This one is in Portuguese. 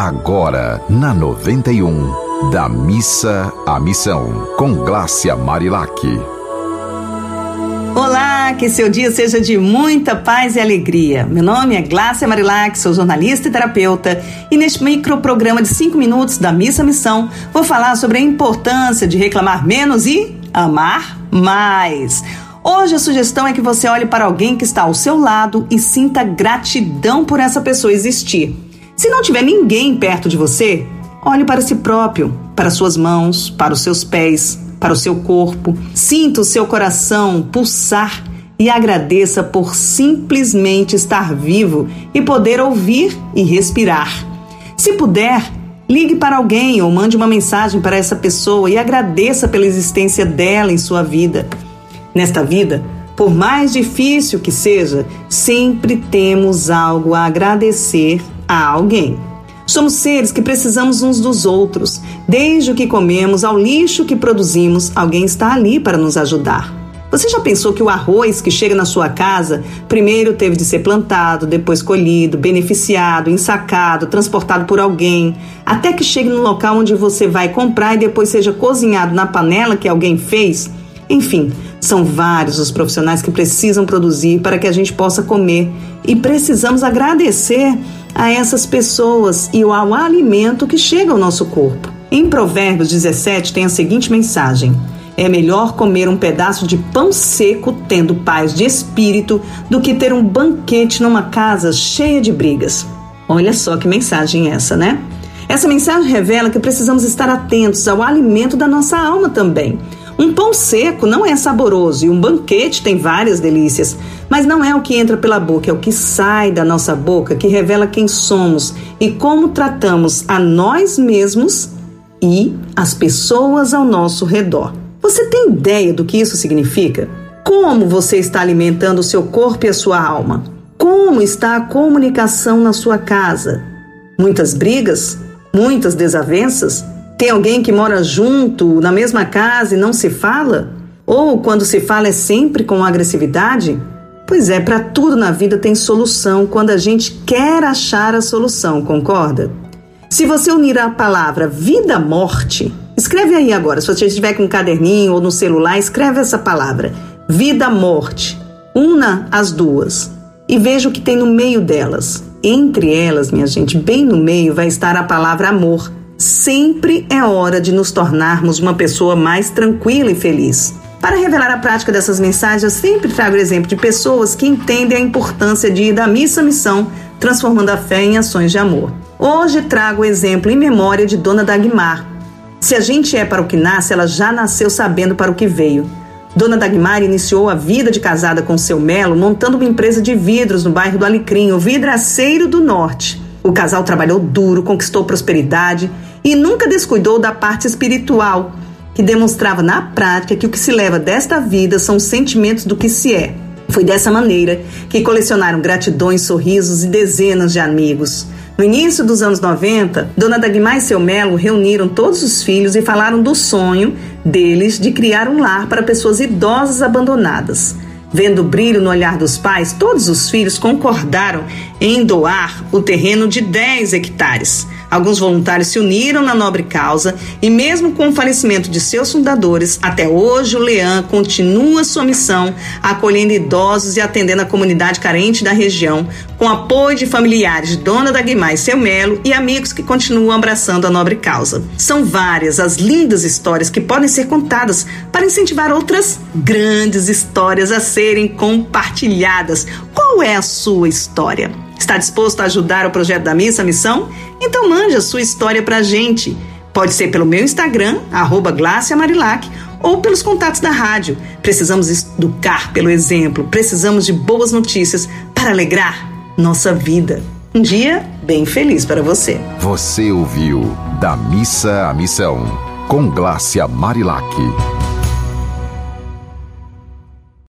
agora na 91, da missa à missão, com Glácia Marilac. Olá, que seu dia seja de muita paz e alegria. Meu nome é Glácia Marilac, sou jornalista e terapeuta, e neste microprograma de 5 minutos da Missa Missão, vou falar sobre a importância de reclamar menos e amar mais. Hoje a sugestão é que você olhe para alguém que está ao seu lado e sinta gratidão por essa pessoa existir. Se não tiver ninguém perto de você, olhe para si próprio, para suas mãos, para os seus pés, para o seu corpo. Sinta o seu coração pulsar e agradeça por simplesmente estar vivo e poder ouvir e respirar. Se puder, ligue para alguém ou mande uma mensagem para essa pessoa e agradeça pela existência dela em sua vida. Nesta vida, por mais difícil que seja, sempre temos algo a agradecer a alguém. Somos seres que precisamos uns dos outros. Desde o que comemos ao lixo que produzimos, alguém está ali para nos ajudar. Você já pensou que o arroz que chega na sua casa primeiro teve de ser plantado, depois colhido, beneficiado, ensacado, transportado por alguém, até que chegue no local onde você vai comprar e depois seja cozinhado na panela que alguém fez? Enfim, são vários os profissionais que precisam produzir para que a gente possa comer e precisamos agradecer a essas pessoas e ao alimento que chega ao nosso corpo. Em Provérbios 17 tem a seguinte mensagem: É melhor comer um pedaço de pão seco tendo paz de espírito do que ter um banquete numa casa cheia de brigas. Olha só que mensagem essa, né? Essa mensagem revela que precisamos estar atentos ao alimento da nossa alma também um pão seco não é saboroso e um banquete tem várias delícias, mas não é o que entra pela boca, é o que sai da nossa boca que revela quem somos e como tratamos a nós mesmos e as pessoas ao nosso redor. Você tem ideia do que isso significa? Como você está alimentando o seu corpo e a sua alma? Como está a comunicação na sua casa? Muitas brigas? Muitas desavenças? Tem alguém que mora junto, na mesma casa e não se fala? Ou quando se fala é sempre com agressividade? Pois é, para tudo na vida tem solução quando a gente quer achar a solução, concorda? Se você unir a palavra vida-morte, escreve aí agora, se você estiver com um caderninho ou no celular, escreve essa palavra, vida-morte. Una as duas e veja o que tem no meio delas. Entre elas, minha gente, bem no meio vai estar a palavra amor sempre é hora de nos tornarmos uma pessoa mais tranquila e feliz. Para revelar a prática dessas mensagens, eu sempre trago o exemplo de pessoas que entendem a importância de ir da missa à missão, transformando a fé em ações de amor. Hoje trago o exemplo em memória de Dona Dagmar. Se a gente é para o que nasce, ela já nasceu sabendo para o que veio. Dona Dagmar iniciou a vida de casada com seu Melo montando uma empresa de vidros no bairro do Alecrim, o Vidraceiro do Norte. O casal trabalhou duro, conquistou prosperidade e nunca descuidou da parte espiritual, que demonstrava na prática que o que se leva desta vida são os sentimentos do que se é. Foi dessa maneira que colecionaram gratidões, sorrisos e dezenas de amigos. No início dos anos 90, Dona Dagmar e seu Melo reuniram todos os filhos e falaram do sonho deles de criar um lar para pessoas idosas abandonadas. Vendo o brilho no olhar dos pais, todos os filhos concordaram em doar o terreno de 10 hectares. Alguns voluntários se uniram na nobre causa e, mesmo com o falecimento de seus fundadores, até hoje o Leão continua sua missão, acolhendo idosos e atendendo a comunidade carente da região, com apoio de familiares de Dona da e seu Melo e amigos que continuam abraçando a nobre causa. São várias as lindas histórias que podem ser contadas para incentivar outras grandes histórias a serem compartilhadas. Qual é a sua história? Está disposto a ajudar o projeto da Missa Missão? Então mande a sua história para a gente. Pode ser pelo meu Instagram, arroba Marilac, ou pelos contatos da rádio. Precisamos educar pelo exemplo, precisamos de boas notícias para alegrar nossa vida. Um dia bem feliz para você. Você ouviu Da Missa à Missão, com Glácia Marilac.